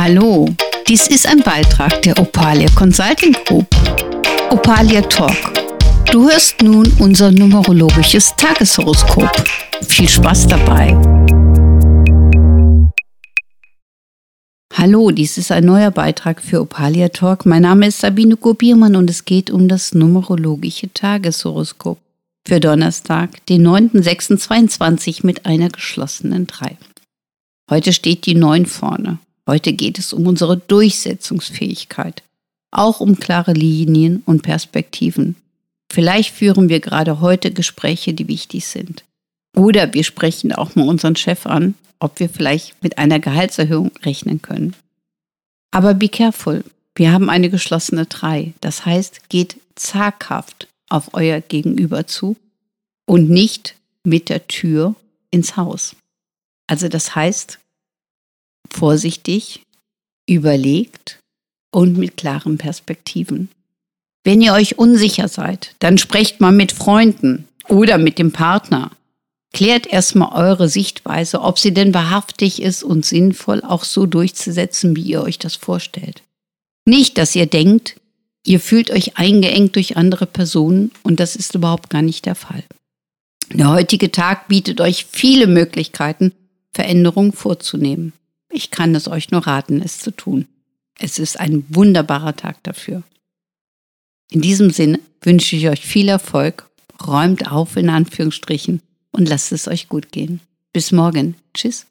Hallo, dies ist ein Beitrag der Opalia Consulting Group. Opalia Talk. Du hörst nun unser numerologisches Tageshoroskop. Viel Spaß dabei. Hallo, dies ist ein neuer Beitrag für Opalia Talk. Mein Name ist Sabine Kopiermann und es geht um das numerologische Tageshoroskop für Donnerstag, den 9.06.22 mit einer geschlossenen 3. Heute steht die 9 vorne. Heute geht es um unsere Durchsetzungsfähigkeit, auch um klare Linien und Perspektiven. Vielleicht führen wir gerade heute Gespräche, die wichtig sind. Oder wir sprechen auch mal unseren Chef an, ob wir vielleicht mit einer Gehaltserhöhung rechnen können. Aber be careful, wir haben eine geschlossene 3. Das heißt, geht zaghaft auf euer Gegenüber zu und nicht mit der Tür ins Haus. Also das heißt, vorsichtig, überlegt und mit klaren Perspektiven. Wenn ihr euch unsicher seid, dann sprecht mal mit Freunden oder mit dem Partner. Klärt erstmal eure Sichtweise, ob sie denn wahrhaftig ist und sinnvoll auch so durchzusetzen, wie ihr euch das vorstellt. Nicht, dass ihr denkt, ihr fühlt euch eingeengt durch andere Personen und das ist überhaupt gar nicht der Fall. Der heutige Tag bietet euch viele Möglichkeiten, Veränderungen vorzunehmen. Ich kann es euch nur raten, es zu tun. Es ist ein wunderbarer Tag dafür. In diesem Sinne wünsche ich euch viel Erfolg, räumt auf in Anführungsstrichen und lasst es euch gut gehen. Bis morgen. Tschüss.